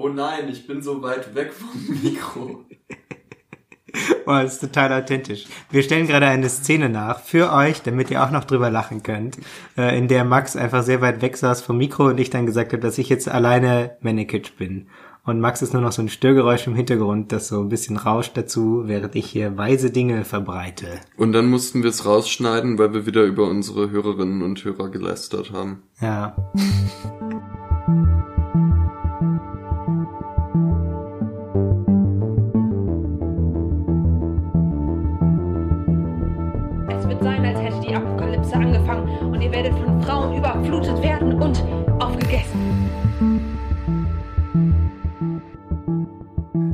Oh nein, ich bin so weit weg vom Mikro. Boah, das ist total authentisch. Wir stellen gerade eine Szene nach für euch, damit ihr auch noch drüber lachen könnt, äh, in der Max einfach sehr weit weg saß vom Mikro und ich dann gesagt habe, dass ich jetzt alleine Mannequin bin. Und Max ist nur noch so ein Störgeräusch im Hintergrund, das so ein bisschen rauscht dazu, während ich hier weise Dinge verbreite. Und dann mussten wir es rausschneiden, weil wir wieder über unsere Hörerinnen und Hörer gelästert haben. Ja. Überflutet werden und aufgegessen.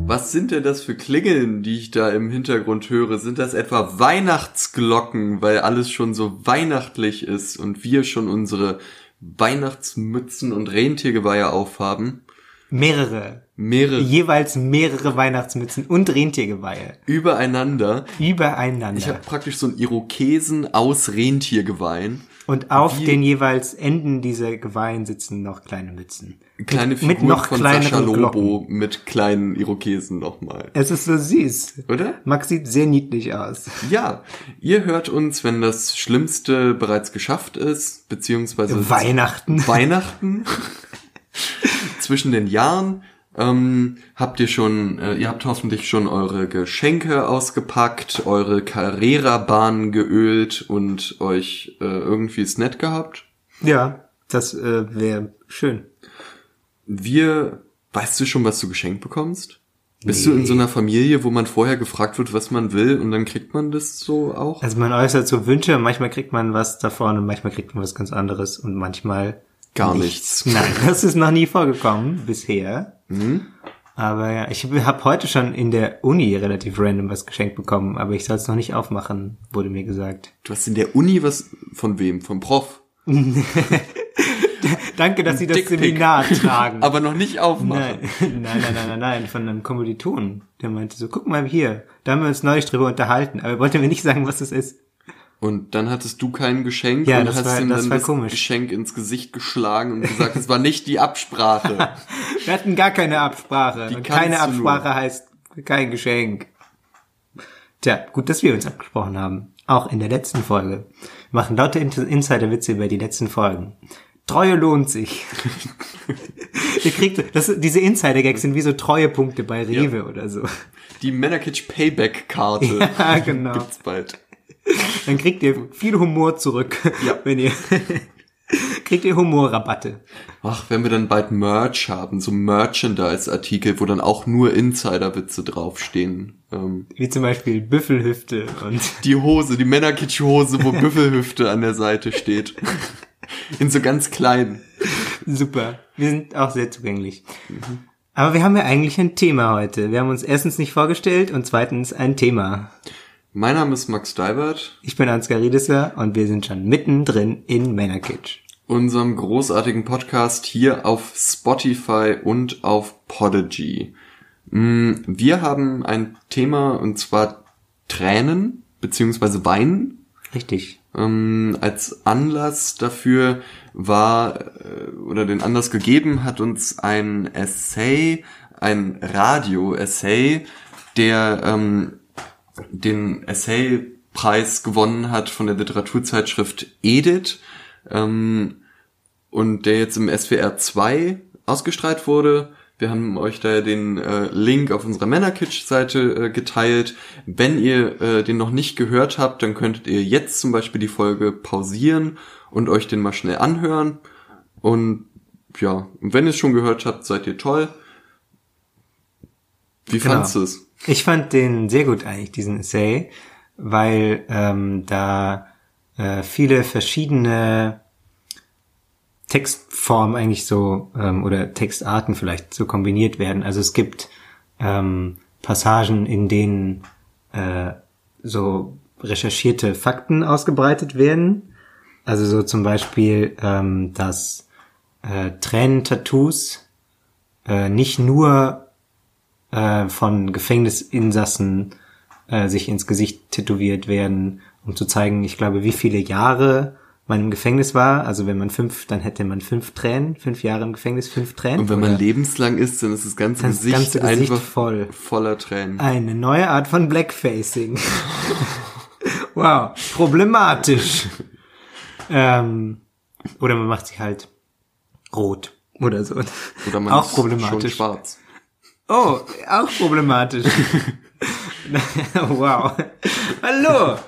Was sind denn das für Klingeln, die ich da im Hintergrund höre? Sind das etwa Weihnachtsglocken, weil alles schon so weihnachtlich ist und wir schon unsere Weihnachtsmützen und Rentiergeweihe aufhaben? Mehrere. Mehrere Jeweils mehrere Weihnachtsmützen und Rentiergeweihe. übereinander. Übereinander. Ich habe praktisch so einen Irokesen aus Rentiergeweihen. Und auf Wie- den jeweils Enden dieser Geweihen sitzen noch kleine Mützen. Kleine mit Figuren noch von Sascha Lobo Glocken. mit kleinen Irokesen nochmal. Es ist so süß. Oder? Max sieht sehr niedlich aus. Ja, ihr hört uns, wenn das Schlimmste bereits geschafft ist, beziehungsweise Weihnachten. Weihnachten zwischen den Jahren. Ähm, habt ihr schon, äh, ihr habt hoffentlich schon eure Geschenke ausgepackt, eure Carrera-Bahn geölt und euch äh, irgendwie es nett gehabt. Ja, das äh, wäre schön. Wir, weißt du schon, was du geschenkt bekommst? Bist du in so einer Familie, wo man vorher gefragt wird, was man will und dann kriegt man das so auch? Also man äußert so Wünsche, manchmal kriegt man was davon und manchmal kriegt man was ganz anderes und manchmal Gar nichts. Nein, das ist noch nie vorgekommen bisher. Mhm. Aber ja, ich habe heute schon in der Uni relativ random was geschenkt bekommen, aber ich soll es noch nicht aufmachen, wurde mir gesagt. Du hast in der Uni was von wem? Vom Prof? Danke, dass Sie das. Seminar tragen. Aber noch nicht aufmachen. Nein, nein, nein, nein, nein, nein, von einem Kommilitonen. Der meinte so, guck mal hier, da haben wir uns neulich drüber unterhalten, aber er wollte mir nicht sagen, was das ist. Und dann hattest du kein Geschenk Ja, und das hast war- ihm das dann das komisch. Geschenk ins Gesicht geschlagen und gesagt, es war nicht die Absprache. Wir hatten gar keine Absprache. Die Und keine Absprache heißt kein Geschenk. Tja, gut, dass wir uns abgesprochen haben. Auch in der letzten Folge. Wir machen lauter In- Insider-Witze über die letzten Folgen. Treue lohnt sich. Ihr kriegt, das, diese Insider-Gags sind wie so Treuepunkte bei Rewe oder so. Die Männerkitsch Payback-Karte Ja, genau. gibt's bald. Dann kriegt ihr viel Humor zurück, Ja. wenn ihr, kriegt ihr Humorrabatte. Ach, wenn wir dann bald Merch haben, so Merchandise-Artikel, wo dann auch nur Insider-Witze draufstehen. Ähm, Wie zum Beispiel Büffelhüfte und die Hose, die Männerkitsch-Hose, wo Büffelhüfte an der Seite steht. In so ganz klein. Super. Wir sind auch sehr zugänglich. Aber wir haben ja eigentlich ein Thema heute. Wir haben uns erstens nicht vorgestellt und zweitens ein Thema. Mein Name ist Max Deibert. Ich bin Ansgar Riedesser und wir sind schon mittendrin in Männerkitsch. unserem großartigen Podcast hier auf Spotify und auf Podigy. Mm, Wir haben ein Thema und zwar Tränen beziehungsweise Weinen. Richtig. Ähm, als Anlass dafür war äh, oder den Anlass gegeben hat uns ein Essay, ein Radio-Essay, der ähm, den Essay-Preis gewonnen hat von der Literaturzeitschrift Edith ähm, und der jetzt im SWR 2 ausgestrahlt wurde. Wir haben euch da den äh, Link auf unserer Männerkitsch-Seite äh, geteilt. Wenn ihr äh, den noch nicht gehört habt, dann könntet ihr jetzt zum Beispiel die Folge pausieren und euch den mal schnell anhören. Und ja, und wenn ihr es schon gehört habt, seid ihr toll. Wie Genau. fandst du es? Ich fand den sehr gut eigentlich, diesen Essay, weil ähm, da äh, viele verschiedene Textformen eigentlich so ähm, oder Textarten vielleicht so kombiniert werden. Also es gibt ähm, Passagen, in denen äh, so recherchierte Fakten ausgebreitet werden. Also so zum Beispiel, ähm, dass äh, Tränentattoos äh, nicht nur äh, von Gefängnisinsassen äh, sich ins Gesicht tätowiert werden, um zu zeigen, ich glaube, wie viele Jahre man im Gefängnis war. Also wenn man fünf, dann hätte man fünf Tränen, fünf Jahre im Gefängnis, fünf Tränen. Und wenn man lebenslang ist, dann ist das ganze Das Gesicht ganze Gesicht einfach voll. voller Tränen. eine neue Art von Blackfacing. wow, problematisch. ähm, oder man macht sich halt rot oder so. Oder man auch ist schon problematisch. schwarz. Oh, auch problematisch. wow. Hallo.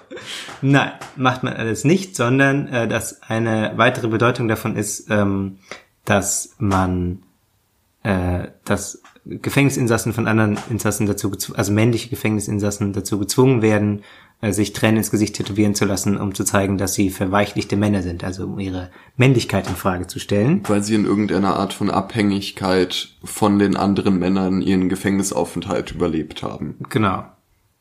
Nein, macht man alles nicht, sondern äh, dass eine weitere Bedeutung davon ist, ähm, dass man äh, dass Gefängnisinsassen von anderen Insassen dazu also männliche Gefängnisinsassen dazu gezwungen werden, sich Tränen ins Gesicht tätowieren zu lassen, um zu zeigen, dass sie verweichlichte Männer sind, also um ihre Männlichkeit in Frage zu stellen. Weil sie in irgendeiner Art von Abhängigkeit von den anderen Männern ihren Gefängnisaufenthalt überlebt haben. Genau.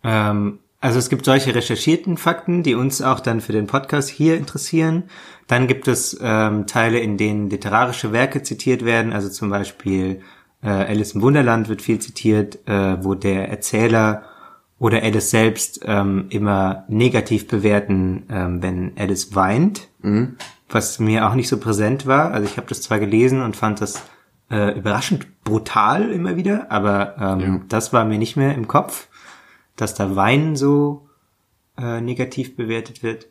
Ähm, also es gibt solche recherchierten Fakten, die uns auch dann für den Podcast hier interessieren. Dann gibt es ähm, Teile, in denen literarische Werke zitiert werden, also zum Beispiel äh, Alice im Wunderland wird viel zitiert, äh, wo der Erzähler oder Alice selbst ähm, immer negativ bewerten, ähm, wenn Alice weint, was mir auch nicht so präsent war. Also ich habe das zwar gelesen und fand das äh, überraschend brutal immer wieder, aber ähm, Ja. das war mir nicht mehr im Kopf, dass da Weinen so äh, negativ bewertet wird.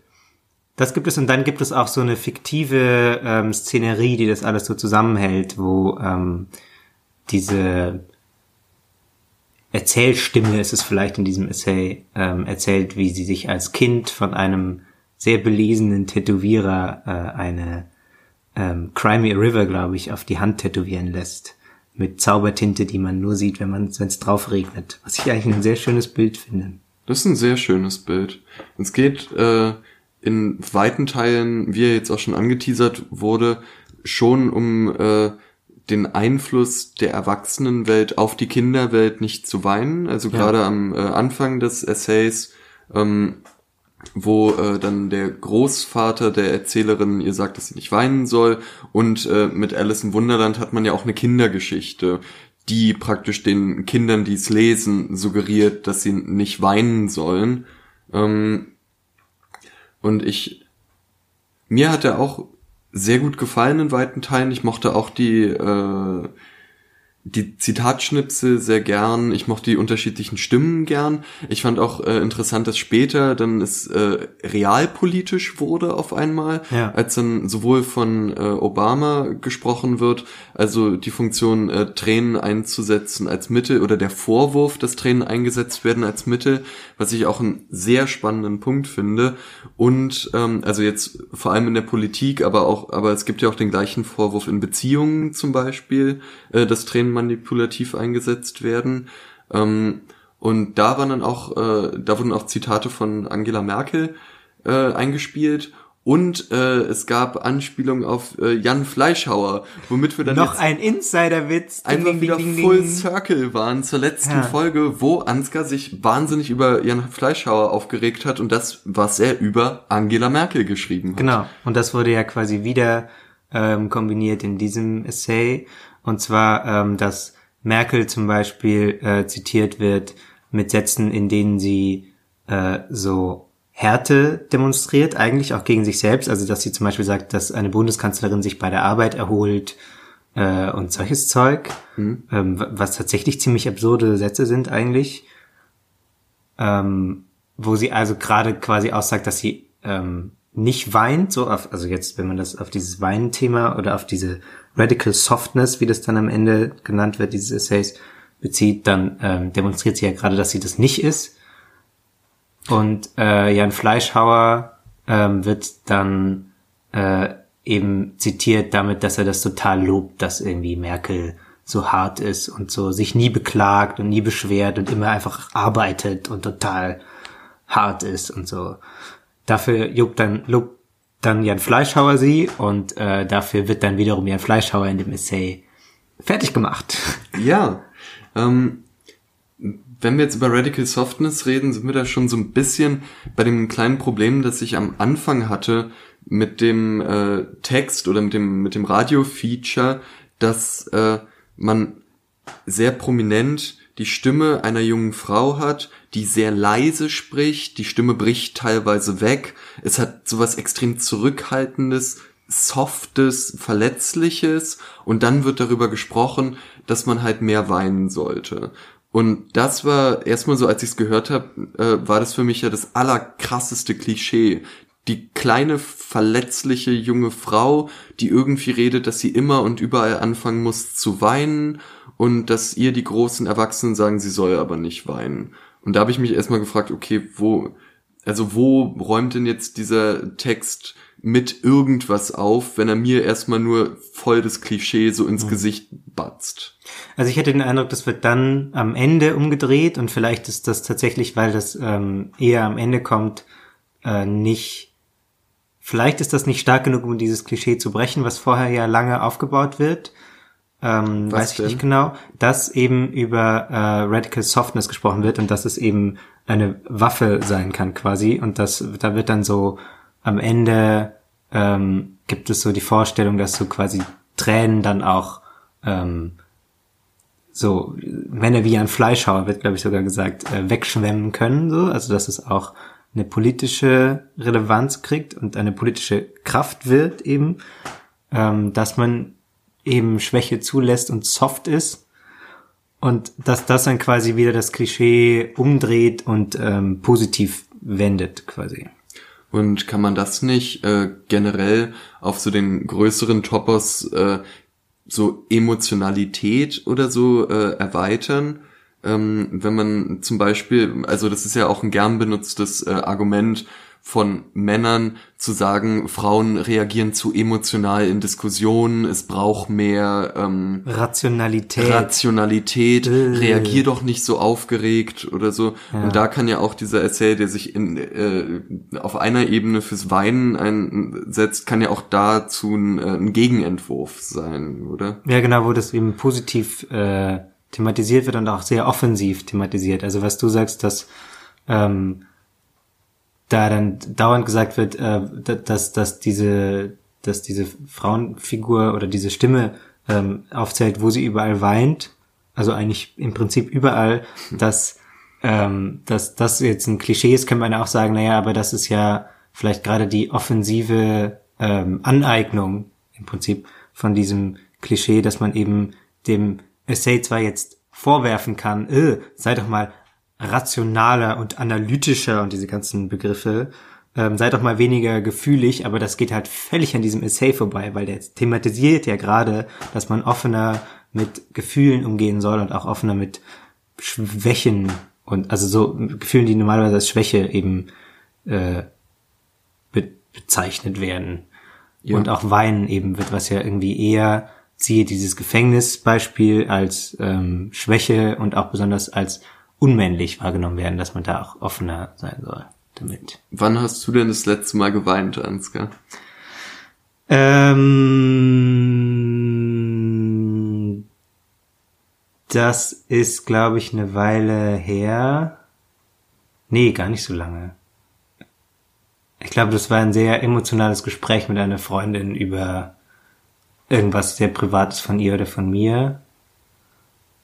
Das gibt es und dann gibt es auch so eine fiktive ähm, Szenerie, die das alles so zusammenhält, wo ähm, diese Erzählstimme ist es vielleicht in diesem Essay ähm, erzählt, wie sie sich als Kind von einem sehr belesenen Tätowierer äh, eine ähm, Crimey River, glaube ich, auf die Hand tätowieren lässt. Mit Zaubertinte, die man nur sieht, wenn man es drauf regnet. Was ich eigentlich ein sehr schönes Bild finde. Das ist ein sehr schönes Bild. Es geht äh, in weiten Teilen, wie er jetzt auch schon angeteasert wurde, schon um äh, den Einfluss der Erwachsenenwelt auf die Kinderwelt nicht zu weinen. Also Ja. gerade am äh, Anfang des Essays, ähm, wo äh, dann der Großvater der Erzählerin ihr sagt, dass sie nicht weinen soll. Und äh, mit Alice im Wunderland hat man ja auch eine Kindergeschichte, die praktisch den Kindern, die es lesen, suggeriert, dass sie nicht weinen sollen. Ähm, und ich, mir hat er auch sehr gut gefallen in weiten Teilen. Ich mochte auch die, äh, die Zitatschnipsel sehr gern. Ich mochte die unterschiedlichen Stimmen gern. Ich fand auch äh, interessant, dass später dann es äh, realpolitisch wurde auf einmal, Ja. als dann sowohl von äh, Obama gesprochen wird, also die Funktion äh, Tränen einzusetzen als Mittel oder der Vorwurf, dass Tränen eingesetzt werden als Mittel, was ich auch einen sehr spannenden Punkt finde. Und ähm, also jetzt vor allem in der Politik, aber auch, aber es gibt ja auch den gleichen Vorwurf in Beziehungen zum Beispiel, äh, dass Tränen manipulativ eingesetzt werden. Ähm, und da waren dann auch, äh, da wurden auch Zitate von Angela Merkel äh, eingespielt. Und äh, es gab Anspielungen auf äh, Jan Fleischhauer, womit wir dann Noch ein Insiderwitz. Ding, einfach ding, wieder ding, ding, Full ding. Circle waren zur letzten Ja. Folge, wo Ansgar sich wahnsinnig über Jan Fleischhauer aufgeregt hat und das, was er über Angela Merkel geschrieben hat. Genau. Und das wurde ja quasi wieder ähm, kombiniert in diesem Essay. Und zwar, ähm, dass Merkel zum Beispiel äh, zitiert wird mit Sätzen, in denen sie äh, so Härte demonstriert, eigentlich auch gegen sich selbst. Also dass sie zum Beispiel sagt, dass eine Bundeskanzlerin sich bei der Arbeit erholt äh, und solches Zeug, ähm, wa- was tatsächlich ziemlich absurde Sätze sind eigentlich ähm, wo sie also gerade quasi aussagt, dass sie ähm, nicht weint, so auf, also jetzt, wenn man das auf dieses Weinen-Thema oder auf diese Radical Softness, wie das dann am Ende genannt wird, dieses Essays, bezieht, dann ähm, demonstriert sie ja gerade, dass sie das nicht ist. Und äh, Jan Fleischhauer ähm, wird dann äh, eben zitiert damit, dass er das total lobt, dass irgendwie Merkel so hart ist und so sich nie beklagt und nie beschwert und immer einfach arbeitet und total hart ist und so. Dafür lobt dann, lobt dann Jan Fleischhauer sie und äh, dafür wird dann wiederum Jan Fleischhauer in dem Essay fertig gemacht. Ja, ähm, wenn wir jetzt über Radical Softness reden, sind wir da schon so ein bisschen bei dem kleinen Problem, das ich am Anfang hatte mit dem äh, Text oder mit dem mit dem Radio-Feature, dass äh, man sehr prominent die Stimme einer jungen Frau hat, die sehr leise spricht, die Stimme bricht teilweise weg, es hat sowas extrem zurückhaltendes, softes, verletzliches und dann wird darüber gesprochen, dass man halt mehr weinen sollte. Und das war erstmal so, als ich es gehört habe, äh, war das für mich ja das allerkrasseste Klischee. Die kleine, verletzliche junge Frau, die irgendwie redet, dass sie immer und überall anfangen muss zu weinen und dass ihr die großen Erwachsenen sagen, sie soll aber nicht weinen. Und da habe ich mich erstmal gefragt, okay, wo, also wo räumt denn jetzt dieser Text mit irgendwas auf, wenn er mir erstmal nur voll das Klischee so ins mhm. Gesicht batzt. Also ich hätte den Eindruck, das wird dann am Ende umgedreht und vielleicht ist das tatsächlich, weil das ähm, eher am Ende kommt, äh, nicht. Vielleicht ist das nicht stark genug, um dieses Klischee zu brechen, was vorher ja lange aufgebaut wird. Ähm, weiß ich denn? nicht genau, dass eben über äh, Radical Softness gesprochen wird und dass es eben eine Waffe sein kann quasi und das da wird dann so am Ende ähm, gibt es so die Vorstellung, dass so quasi Tränen dann auch ähm, so Männer wie ein Fleischhauer wird, glaube ich, sogar gesagt, äh, wegschwemmen können. So, also dass es auch eine politische Relevanz kriegt und eine politische Kraft wird eben, ähm, dass man eben Schwäche zulässt und soft ist und dass das dann quasi wieder das Klischee umdreht und ähm, positiv wendet quasi. Und kann man das nicht äh, generell auf so den größeren Topos äh, so Emotionalität oder so äh, erweitern? Ähm, wenn man zum Beispiel, also das ist ja auch ein gern benutztes äh, Argument, von Männern zu sagen, Frauen reagieren zu emotional in Diskussionen, es braucht mehr ähm, Rationalität. Rationalität, äh. reagier doch nicht so aufgeregt oder so. Ja. Und da kann ja auch dieser Essay, der sich in, äh, auf einer Ebene fürs Weinen einsetzt, kann ja auch dazu ein, äh, ein Gegenentwurf sein, oder? Ja, genau, wo das eben positiv äh, thematisiert wird und auch sehr offensiv thematisiert. Also was du sagst, dass ähm, da dann dauernd gesagt wird, äh, dass, dass diese, dass diese Frauenfigur oder diese Stimme ähm, aufzählt, wo sie überall weint, also eigentlich im Prinzip überall, dass, ähm, dass das jetzt ein Klischee ist, kann man auch sagen, naja, aber das ist ja vielleicht gerade die offensive ähm, Aneignung im Prinzip von diesem Klischee, dass man eben dem Essay zwar jetzt vorwerfen kann, äh, sei doch mal rationaler und analytischer und diese ganzen Begriffe. Ähm, sei doch mal weniger gefühlig, aber das geht halt völlig an diesem Essay vorbei, weil der thematisiert ja gerade, dass man offener mit Gefühlen umgehen soll und auch offener mit Schwächen und also so Gefühlen, die normalerweise als Schwäche eben äh, be bezeichnet werden. Ja. Und auch Weinen eben wird, was ja irgendwie eher siehe dieses Gefängnisbeispiel als ähm, Schwäche und auch besonders als unmännlich wahrgenommen werden, dass man da auch offener sein soll damit. Wann hast du denn das letzte Mal geweint, Ansgar? Ähm, das ist, glaube ich, eine Weile her. Nee, gar nicht so lange. Ich glaube, das war ein sehr emotionales Gespräch mit einer Freundin über irgendwas sehr Privates von ihr oder von mir.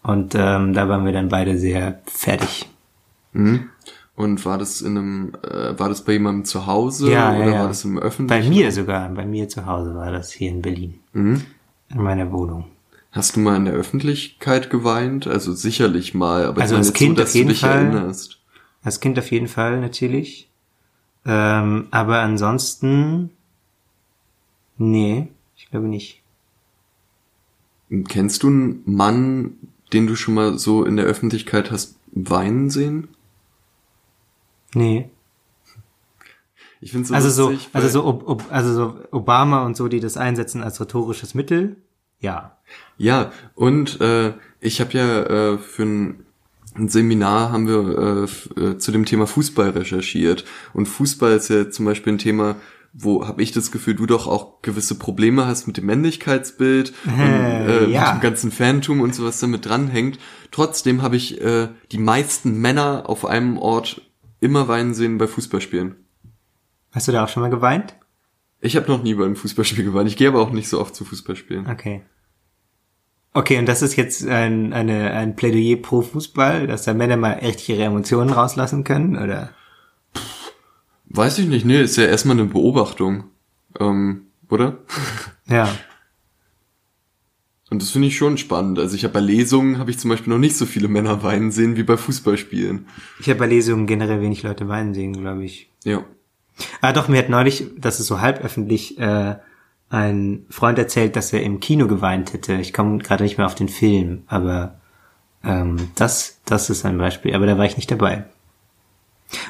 Und ähm, da waren wir dann beide sehr fertig. Mhm. Und war das in einem, äh, war das bei jemandem zu Hause ja, oder ja, war das im öffentlichen? Bei mir sogar, bei mir zu Hause war das hier in Berlin. Mhm. In meiner Wohnung. Hast du mal in der Öffentlichkeit geweint? Also sicherlich mal, aber also als Kind so, auf jeden Fall. Erinnerst. Als Kind auf jeden Fall natürlich. Ähm, aber ansonsten, nee, ich glaube nicht. Kennst du einen Mann, den du schon mal so in der Öffentlichkeit hast weinen sehen? Nee. Ich finde so also lustig, so, also so, ob, ob, also so Obama und so, die das einsetzen als rhetorisches Mittel, ja. Ja, und äh, ich habe ja äh, für ein, ein Seminar haben wir äh, äh, zu dem Thema Fußball recherchiert und Fußball ist ja zum Beispiel ein Thema, wo habe ich das Gefühl, du doch auch gewisse Probleme hast mit dem Männlichkeitsbild äh, und äh, ja. mit dem ganzen Phantom und sowas damit dranhängt. Trotzdem habe ich äh, die meisten Männer auf einem Ort immer weinen sehen bei Fußballspielen. Hast du da auch schon mal geweint? Ich habe noch nie bei einem Fußballspiel geweint. Ich gehe aber auch nicht so oft zu Fußballspielen. Okay. Okay, und das ist jetzt ein, eine, ein Plädoyer pro Fußball, dass da Männer mal echt ihre Emotionen rauslassen können, oder? Weiß ich nicht, nee, ist ja erstmal eine Beobachtung. Ähm, oder? Ja. Und das finde ich schon spannend. Also ich habe bei Lesungen habe ich zum Beispiel noch nicht so viele Männer weinen sehen wie bei Fußballspielen. Ich habe bei Lesungen generell wenig Leute weinen sehen, glaube ich. Ja. Ah, doch, mir hat neulich, das ist so halb öffentlich, äh, ein Freund erzählt, dass er im Kino geweint hätte. Ich komme gerade nicht mehr auf den Film, aber ähm, das, das ist ein Beispiel. Aber da war ich nicht dabei.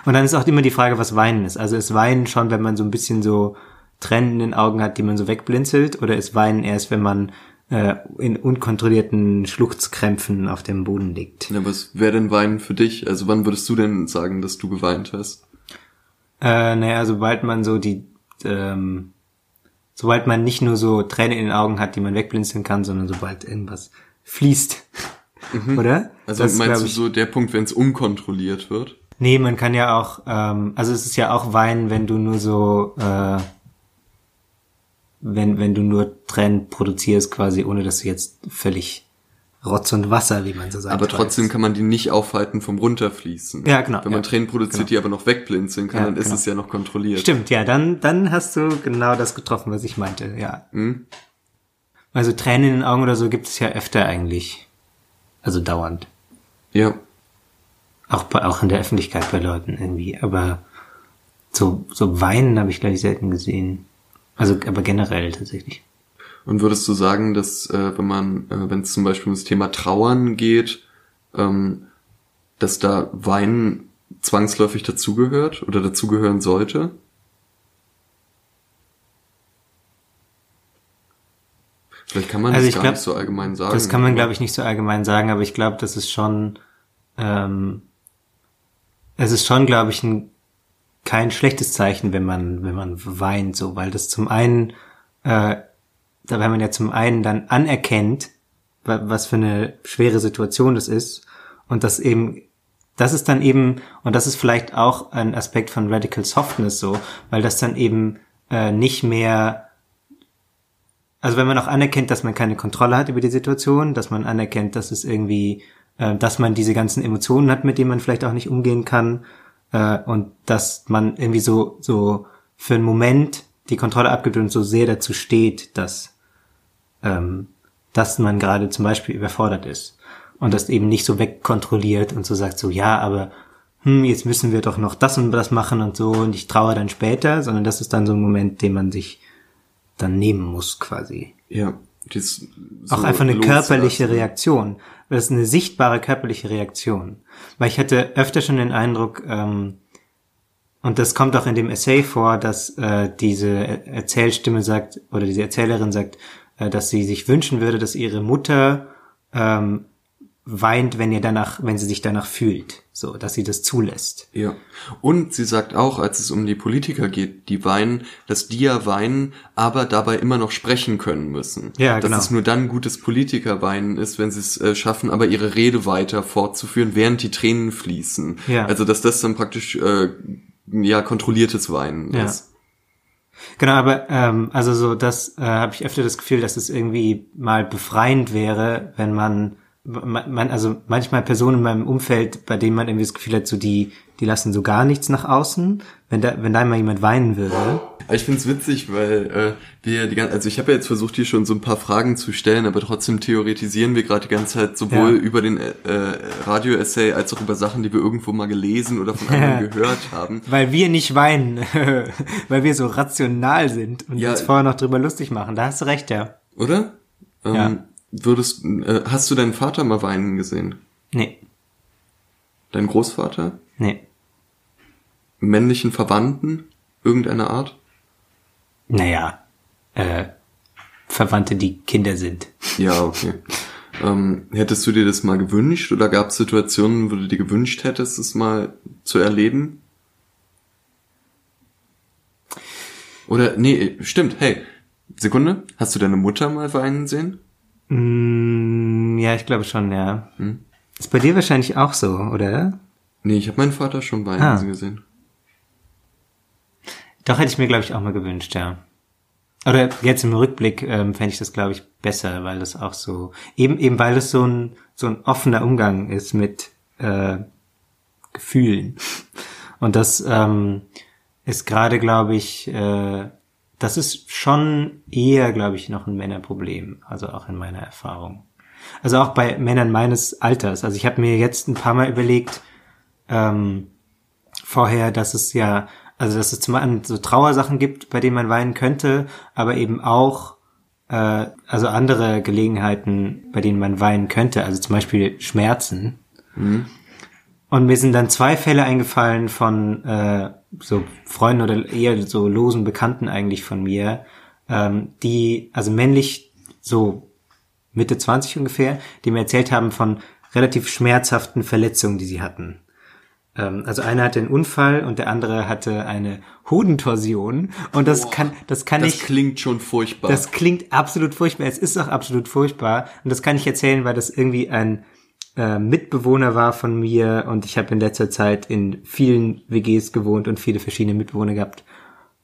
Und dann ist auch immer die Frage, was Weinen ist. Also ist Weinen schon, wenn man so ein bisschen so Tränen in den Augen hat, die man so wegblinzelt, oder ist Weinen erst, wenn man äh, in unkontrollierten Schluchzkrämpfen auf dem Boden liegt? ja was wäre denn Weinen für dich? Also wann würdest du denn sagen, dass du geweint hast? Äh, naja, sobald man so die, ähm, sobald man nicht nur so Tränen in den Augen hat, die man wegblinzeln kann, sondern sobald irgendwas fließt. Oder? Also Das ist, meinst glaub du so der Punkt, wenn es unkontrolliert wird? Nee, man kann ja auch, ähm, also es ist ja auch weinen, wenn du nur so, äh, wenn, wenn du nur Tränen produzierst, quasi, ohne dass du jetzt völlig Rotz und Wasser, wie man so sagt. Aber trotzdem kann man die nicht aufhalten vom Runterfließen. Ja, genau, Wenn man ja. Tränen produziert, die aber noch wegblinzeln kann, Ja, dann ist genau. es ja noch kontrolliert. Stimmt, ja, dann, dann hast du genau das getroffen, was ich meinte, ja. Hm? Also Tränen in den Augen oder so gibt es ja öfter eigentlich. Also dauernd. Ja. Auch, bei, auch in der Öffentlichkeit bei Leuten irgendwie. Aber so, so weinen habe ich, glaube ich, selten gesehen. Also, aber generell tatsächlich. Und würdest du sagen, dass äh, wenn man, äh, wenn es zum Beispiel um das Thema Trauern geht, ähm, dass da Weinen zwangsläufig dazugehört oder dazugehören sollte? Vielleicht kann man Also das gar glaub, nicht so allgemein sagen. Das kann man, glaube ich, nicht so allgemein sagen, aber ich glaube, das ist schon, ähm, es ist schon, glaube ich, ein, kein schlechtes Zeichen, wenn man, wenn man weint, so, weil das zum einen, äh, da weil man ja zum einen dann anerkennt, wa- was für eine schwere Situation das ist und das eben, das ist dann eben, und das ist vielleicht auch ein Aspekt von Radical Softness so, weil das dann eben äh, nicht mehr also wenn man auch anerkennt, dass man keine Kontrolle hat über die Situation, dass man anerkennt, dass es irgendwie, äh, dass man diese ganzen Emotionen hat, mit denen man vielleicht auch nicht umgehen kann, äh, und dass man irgendwie so, so für einen Moment die Kontrolle abgibt und so sehr dazu steht, dass, ähm, dass man gerade zum Beispiel überfordert ist. Und das eben nicht so wegkontrolliert und so sagt so, ja, aber hm, jetzt müssen wir doch noch das und das machen und so und ich traue dann später, sondern das ist dann so ein Moment, den man sich dann nehmen muss quasi. Ja, so Auch einfach eine körperliche Reaktion. Das ist eine sichtbare körperliche Reaktion. Weil ich hatte öfter schon den Eindruck, ähm, und das kommt auch in dem Essay vor, dass äh, diese Er- Erzählstimme sagt, oder diese Erzählerin sagt, äh, dass sie sich wünschen würde, dass ihre Mutter ähm, weint, wenn ihr danach, wenn sie sich danach fühlt. So, dass sie das zulässt. Ja. Und sie sagt auch, als es um die Politiker geht, die weinen, dass die ja weinen, aber dabei immer noch sprechen können müssen. Ja, dass genau. es nur dann gutes Politikerweinen ist, wenn sie es äh, schaffen, aber ihre Rede weiter fortzuführen, während die Tränen fließen. Ja. Also dass das dann praktisch äh, ja kontrolliertes Weinen Ja. ist. Genau, aber ähm, also so das äh, habe ich öfter das Gefühl, dass es irgendwie mal befreiend wäre, wenn man man, also manchmal Personen in meinem Umfeld, bei denen man irgendwie das Gefühl hat, so die die lassen so gar nichts nach außen, wenn da wenn da mal jemand weinen würde. Ich find's witzig, weil äh, wir die ganze, also ich habe ja jetzt versucht, hier schon so ein paar Fragen zu stellen, aber trotzdem theoretisieren wir gerade die ganze Zeit sowohl Ja. über den äh, Radio-Essay als auch über Sachen, die wir irgendwo mal gelesen oder von anderen gehört haben. Weil wir nicht weinen, weil wir so rational sind und Ja. uns vorher noch drüber lustig machen. Da hast du recht, ja. Oder? Ähm, Ja. Würdest, äh, hast du deinen Vater mal weinen gesehen? Nee, Deinen Großvater? nee. Männlichen Verwandten? Irgendeiner Art? Naja, äh, Verwandte, die Kinder sind. Ja, okay. ähm, hättest du dir das mal gewünscht oder gab es Situationen, wo du dir gewünscht hättest, es mal zu erleben? Oder, nee, stimmt, hey, Sekunde, hast du deine Mutter mal weinen sehen? Mm, ja, ich glaube schon, ja. Ist bei dir wahrscheinlich auch so, oder? Nee, ich habe meinen Vater schon weinen Ah. gesehen. Doch hätte ich mir, glaube ich, auch mal gewünscht, ja. Oder jetzt im Rückblick ähm, fände ich das, glaube ich, besser, weil das auch so, eben, eben weil es so ein, so ein offener Umgang ist mit äh, Gefühlen. Und das ähm, ist gerade, glaube ich, äh, das ist schon eher, glaube ich, noch ein Männerproblem, also auch in meiner Erfahrung. Also auch bei Männern meines Alters. Also ich habe mir jetzt ein paar Mal überlegt, ähm, vorher, dass es ja, also dass es zum einen so Trauersachen gibt, bei denen man weinen könnte, aber eben auch äh, also andere Gelegenheiten, bei denen man weinen könnte, also zum Beispiel Schmerzen. Mhm. Und mir sind dann zwei Fälle eingefallen von äh, so Freunden oder eher so losen Bekannten eigentlich von mir, ähm, die, also männlich so Mitte 20 ungefähr, die mir erzählt haben von relativ schmerzhaften Verletzungen, die sie hatten. Ähm, also einer hatte einen Unfall und der andere hatte eine Hodentorsion und das Boah, kann das kann das ich Das klingt schon furchtbar. Das klingt absolut furchtbar. Es ist auch absolut furchtbar und das kann ich erzählen, weil das irgendwie ein äh, Mitbewohner war von mir und ich habe in letzter Zeit in vielen WGs gewohnt und viele verschiedene Mitbewohner gehabt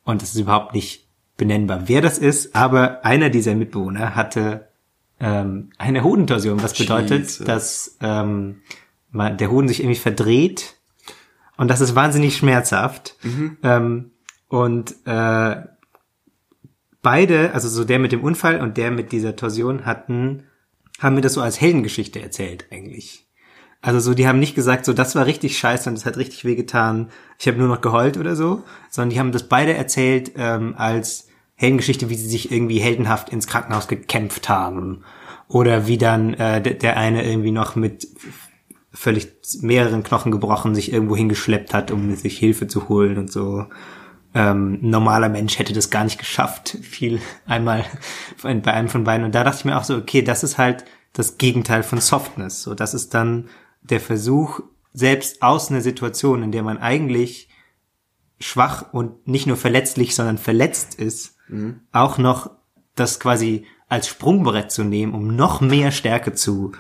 und es ist überhaupt nicht benennbar, wer das ist, aber einer dieser Mitbewohner hatte ähm, eine Hodentorsion, was bedeutet, Jesus. dass ähm, man, der Hoden sich irgendwie verdreht und das ist wahnsinnig schmerzhaft. Mhm. Ähm, und äh, beide, also so der mit dem Unfall und der mit dieser Torsion hatten, haben mir das so als Heldengeschichte erzählt eigentlich. Also so, die haben nicht gesagt, so das war richtig scheiße und das hat richtig wehgetan, ich habe nur noch geheult oder so, sondern die haben das beide erzählt ähm, als Heldengeschichte, wie sie sich irgendwie heldenhaft ins Krankenhaus gekämpft haben. Oder wie dann äh, der eine irgendwie noch mit völlig mehreren Knochen gebrochen sich irgendwo hingeschleppt hat, um sich Hilfe zu holen und so. Ähm, normaler Mensch hätte das gar nicht geschafft, viel einmal bei einem von beiden. Und da dachte ich mir auch so, okay, das ist halt das Gegenteil von Softness. So, das ist dann der Versuch, selbst aus einer Situation, in der man eigentlich schwach und nicht nur verletzlich, sondern verletzt ist, mhm. auch noch das quasi als Sprungbrett zu nehmen, um noch mehr Stärke zu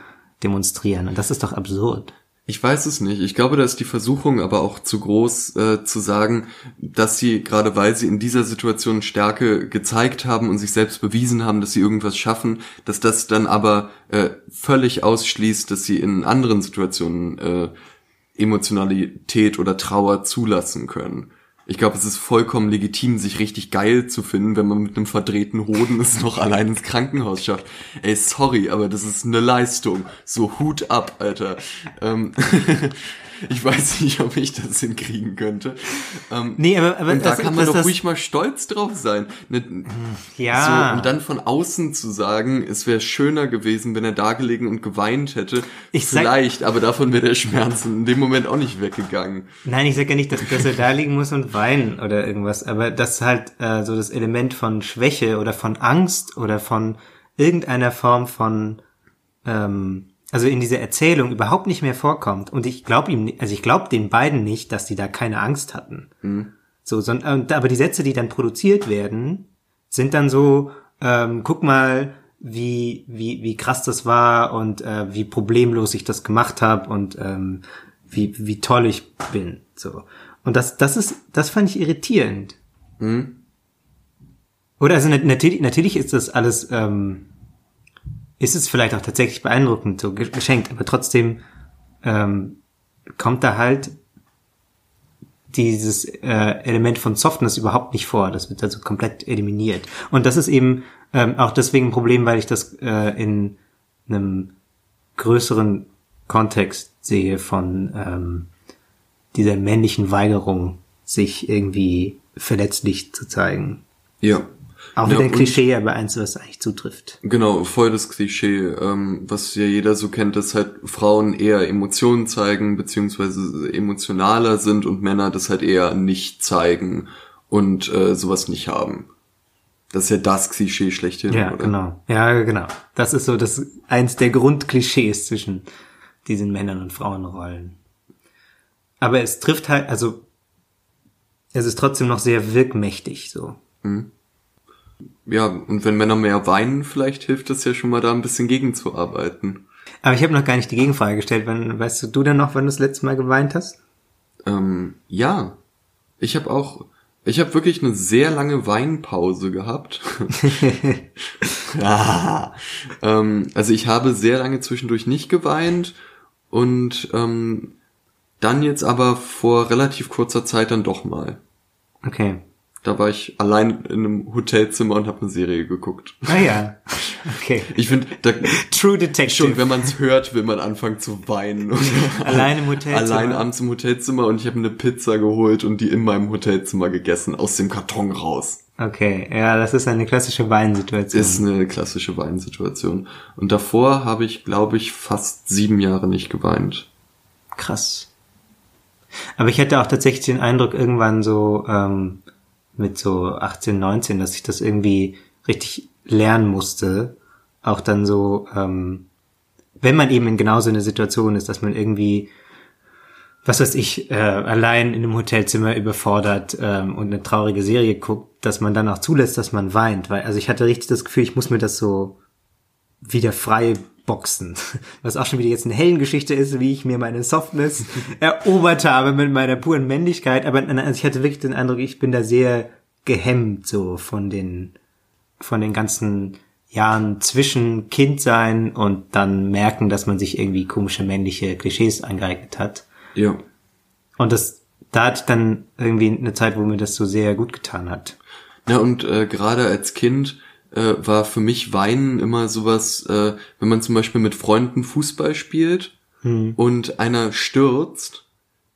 demonstrieren. Und das ist doch absurd. Ich weiß es nicht. Ich glaube, da ist die Versuchung aber auch zu groß äh, zu sagen, dass sie, gerade weil sie in dieser Situation Stärke gezeigt haben und sich selbst bewiesen haben, dass sie irgendwas schaffen, dass das dann aber äh, völlig ausschließt, dass sie in anderen Situationen äh, Emotionalität oder Trauer zulassen können. Ich glaube, es ist vollkommen legitim, sich richtig geil zu finden, wenn man mit einem verdrehten Hoden es noch allein ins Krankenhaus schafft. Ey, sorry, aber das ist eine Leistung. So Hut ab, Alter. Ähm Ich weiß nicht, ob ich das hinkriegen könnte. Ähm, nee, aber, aber und da das, kann man doch ruhig mal stolz drauf sein. Ne, ja. So, und dann von außen zu sagen, es wäre schöner gewesen, wenn er da gelegen und geweint hätte. Ich Vielleicht, sag, aber davon wäre der Schmerz in dem Moment auch nicht weggegangen. Nein, ich sage ja nicht, dass, dass er da liegen muss und weinen oder irgendwas, aber das ist halt äh, so das Element von Schwäche oder von Angst oder von irgendeiner Form von ähm, also in dieser Erzählung überhaupt nicht mehr vorkommt. Und ich glaube ihm, also ich glaube den beiden nicht, dass die da keine Angst hatten. Mhm. So, sondern, aber die Sätze, die dann produziert werden, sind dann so, ähm, guck mal, wie, wie, wie krass das war und äh, wie problemlos ich das gemacht habe und ähm, wie, wie toll ich bin. So. Und das, das ist, das fand ich irritierend. Mhm. Oder also natürlich, natürlich ist das alles ähm, ist es vielleicht auch tatsächlich beeindruckend, so geschenkt, aber trotzdem ähm, kommt da halt dieses äh, Element von Softness überhaupt nicht vor. Das wird also komplett eliminiert. Und das ist eben ähm, auch deswegen ein Problem, weil ich das äh, in einem größeren Kontext sehe von ähm, dieser männlichen Weigerung, sich irgendwie verletzlich zu zeigen. Ja. Auch wieder ja, ein Klischee, aber eins, was eigentlich zutrifft. Genau, voll das Klischee, ähm, was ja jeder so kennt, dass halt Frauen eher Emotionen zeigen, beziehungsweise emotionaler sind und Männer das halt eher nicht zeigen und äh, sowas nicht haben. Das ist ja das Klischee schlechthin, ja, oder? genau. Ja, genau. Das ist so das eins der Grundklischees zwischen diesen Männern und Frauenrollen. Aber es trifft halt, also es ist trotzdem noch sehr wirkmächtig so. Mhm ja, und wenn Männer mehr weinen, vielleicht hilft das ja schon mal da ein bisschen gegenzuarbeiten. Aber ich habe noch gar nicht die Gegenfrage gestellt. Wann, weißt du, du denn noch, wann du das letzte Mal geweint hast? Ähm, ja. Ich habe auch Ich habe wirklich eine sehr lange Weinpause gehabt. ah, ähm, also ich habe sehr lange zwischendurch nicht geweint und ähm, dann jetzt aber vor relativ kurzer Zeit dann doch mal. Okay. Da war ich allein in einem Hotelzimmer und habe eine Serie geguckt. Ah ja. Okay. Ich finde, True Detective. schon, wenn man es hört, will man anfangen zu weinen. Allein im Hotelzimmer. Allein abends im Hotelzimmer und ich habe eine Pizza geholt und die in meinem Hotelzimmer gegessen, aus dem Karton raus. Okay, ja, das ist eine klassische Weinsituation. Ist eine klassische Weinsituation. Und davor habe ich, glaube ich, fast sieben Jahre nicht geweint. Krass. Aber ich hatte auch tatsächlich den Eindruck, irgendwann so ähm, mit so 18, 19, dass ich das irgendwie richtig lernen musste. Auch dann so, ähm, wenn man eben in genau so einer Situation ist, dass man irgendwie, was weiß ich, äh, allein in einem Hotelzimmer überfordert ähm, und eine traurige Serie guckt, dass man dann auch zulässt, dass man weint. Weil, also ich hatte richtig das Gefühl, ich muss mir das so wieder frei boxen. Was auch schon wieder jetzt eine Heldengeschichte ist, wie ich mir meine Softness erobert habe mit meiner puren Männlichkeit. Aber also ich hatte wirklich den Eindruck, ich bin da sehr gehemmt so von den, von den ganzen Jahren zwischen Kindsein und dann merken, dass man sich irgendwie komische männliche Klischees angeeignet hat. Ja. Und das, da hatte ich dann irgendwie eine Zeit, wo mir das so sehr gut getan hat. Ja, und äh, gerade als Kind äh, war für mich Weinen immer sowas, äh, wenn man zum Beispiel mit Freunden Fußball spielt Hm. und einer stürzt,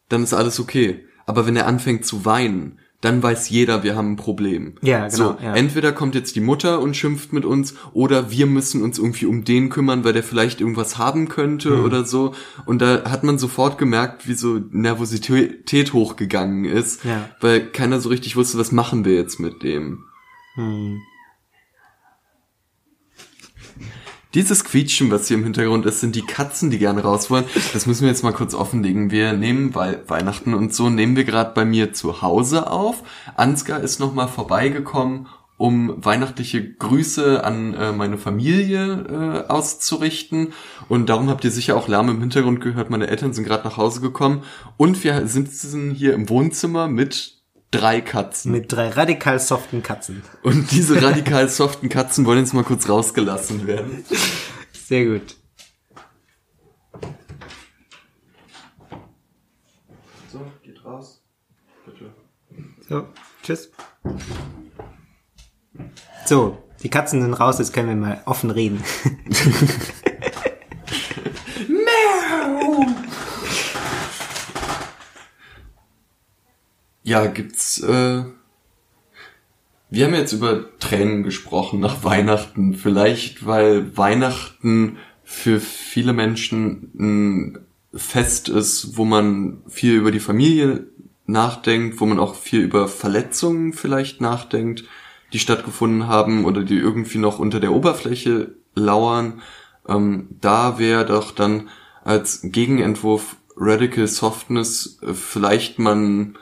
dann ist alles okay. Aber wenn er anfängt zu weinen, dann weiß jeder, wir haben ein Problem. Ja, genau, So, ja. entweder kommt jetzt die Mutter und schimpft mit uns, oder wir müssen uns irgendwie um den kümmern, weil der vielleicht irgendwas haben könnte Hm. oder so. Und da hat man sofort gemerkt, wie so Nervosität hochgegangen ist, Ja. weil keiner so richtig wusste, was machen wir jetzt mit dem. Hm. Dieses Quietschen, was hier im Hintergrund ist, sind die Katzen, die gerne raus wollen. Das müssen wir jetzt mal kurz offenlegen. Wir nehmen, weil Weihnachten und so, nehmen wir gerade bei mir zu Hause auf. Ansgar ist nochmal vorbeigekommen, um weihnachtliche Grüße an äh, meine Familie äh, auszurichten. Und darum habt ihr sicher auch Lärm im Hintergrund gehört. Meine Eltern sind gerade nach Hause gekommen. Und wir sitzen hier im Wohnzimmer mit drei Katzen. Mit drei radikal soften Katzen. Und diese radikal soften Katzen wollen jetzt mal kurz rausgelassen werden. Sehr gut. So, geht raus. Bitte. So, tschüss. So, die Katzen sind raus, jetzt können wir mal offen reden. Ja, gibt's, äh, wir haben jetzt über Tränen gesprochen nach Weihnachten. Vielleicht, weil Weihnachten für viele Menschen ein Fest ist, wo man viel über die Familie nachdenkt, wo man auch viel über Verletzungen vielleicht nachdenkt, die stattgefunden haben oder die irgendwie noch unter der Oberfläche lauern. Ähm, da wäre doch dann als Gegenentwurf Radical Softness äh, vielleicht man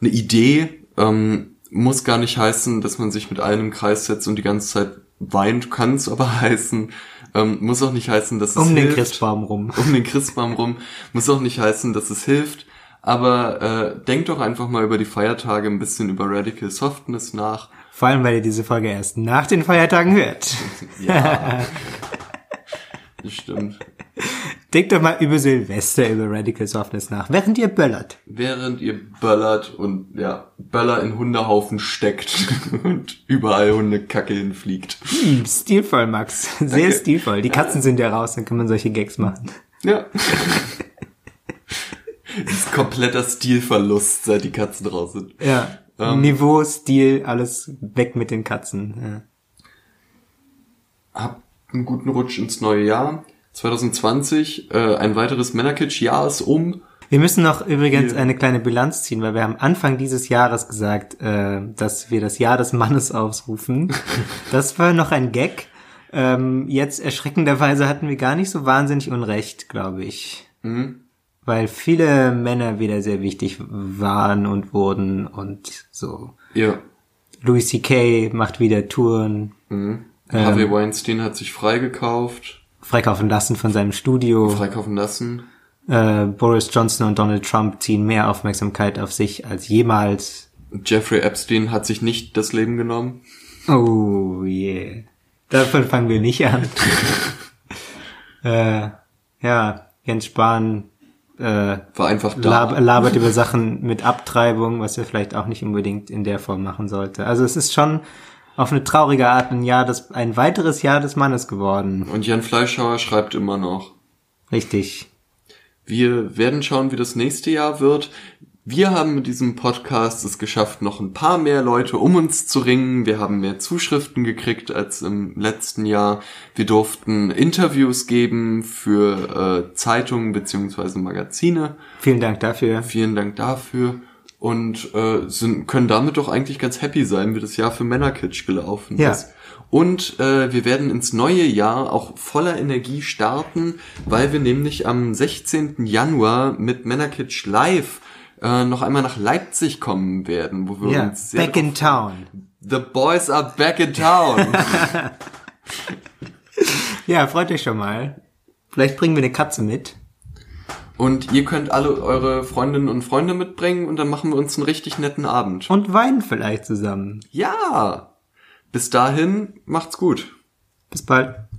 eine Idee, ähm, muss gar nicht heißen, dass man sich mit allen im Kreis setzt und die ganze Zeit weint, kann es aber heißen, ähm, muss auch nicht heißen, dass es Um den hilft. Christbaum rum. Um den Christbaum rum, muss auch nicht heißen, dass es hilft, aber äh, denkt doch einfach mal über die Feiertage ein bisschen über Radical Softness nach. Vor allem, weil ihr diese Folge erst nach den Feiertagen hört. Ja, das stimmt. Denkt doch mal über Silvester über Radical Softness nach, während ihr böllert. Während ihr böllert und ja, Böller in Hundehaufen steckt und überall Hundekacke hinfliegt. Hm, stilvoll, Max. Sehr Danke. stilvoll. Die Katzen sind ja raus, dann kann man solche Gags machen. Ja. das ist kompletter Stilverlust, seit die Katzen raus sind. Ja. Ähm. Niveau, Stil, alles weg mit den Katzen. Ja. Habt einen guten Rutsch ins neue Jahr. 2020, äh, ein weiteres Männerkitsch-Jahr ist um. Wir müssen noch übrigens eine kleine Bilanz ziehen, weil wir haben Anfang dieses Jahres gesagt, äh, dass wir das Jahr des Mannes ausrufen. das war noch ein Gag. Ähm, jetzt erschreckenderweise hatten wir gar nicht so wahnsinnig Unrecht, glaube ich. Mhm. Weil viele Männer wieder sehr wichtig waren und wurden und so. Ja. Louis C.K. macht wieder Touren, Mhm. Ähm. Harvey Weinstein hat sich freigekauft, freikaufen lassen von seinem Studio. freikaufen lassen. äh, Boris Johnson und Donald Trump ziehen mehr Aufmerksamkeit auf sich als jemals Jeffrey Epstein hat sich nicht das Leben genommen. Oh yeah. Davon fangen wir nicht an. äh, ja, Jens Spahn äh, War einfach da. lab labert über Sachen mit Abtreibung, was er vielleicht auch nicht unbedingt in der Form machen sollte. Also es ist schon auf eine traurige Art ein Jahr, des, ein weiteres Jahr des Mannes geworden. Und Jan Fleischhauer schreibt immer noch. Richtig. Wir werden schauen, wie das nächste Jahr wird. Wir haben mit diesem Podcast es geschafft, noch ein paar mehr Leute um uns zu ringen. Wir haben mehr Zuschriften gekriegt als im letzten Jahr. Wir durften Interviews geben für äh, Zeitungen beziehungsweise Magazine. Vielen Dank dafür. Vielen Dank dafür. Und äh, sind, können damit doch eigentlich ganz happy sein, wie das Jahr für Männerkitsch gelaufen Ja. ist. Und äh, wir werden ins neue Jahr auch voller Energie starten, weil wir nämlich am 16. Januar mit Männerkitsch live äh, noch einmal nach Leipzig kommen werden, wo wir Ja, uns sehr back in town. The boys are back in town. Ja, freut euch schon mal. Vielleicht bringen wir eine Katze mit. Und ihr könnt alle eure Freundinnen und Freunde mitbringen und dann machen wir uns einen richtig netten Abend. Und weinen vielleicht zusammen. Ja. Bis dahin, macht's gut. Bis bald.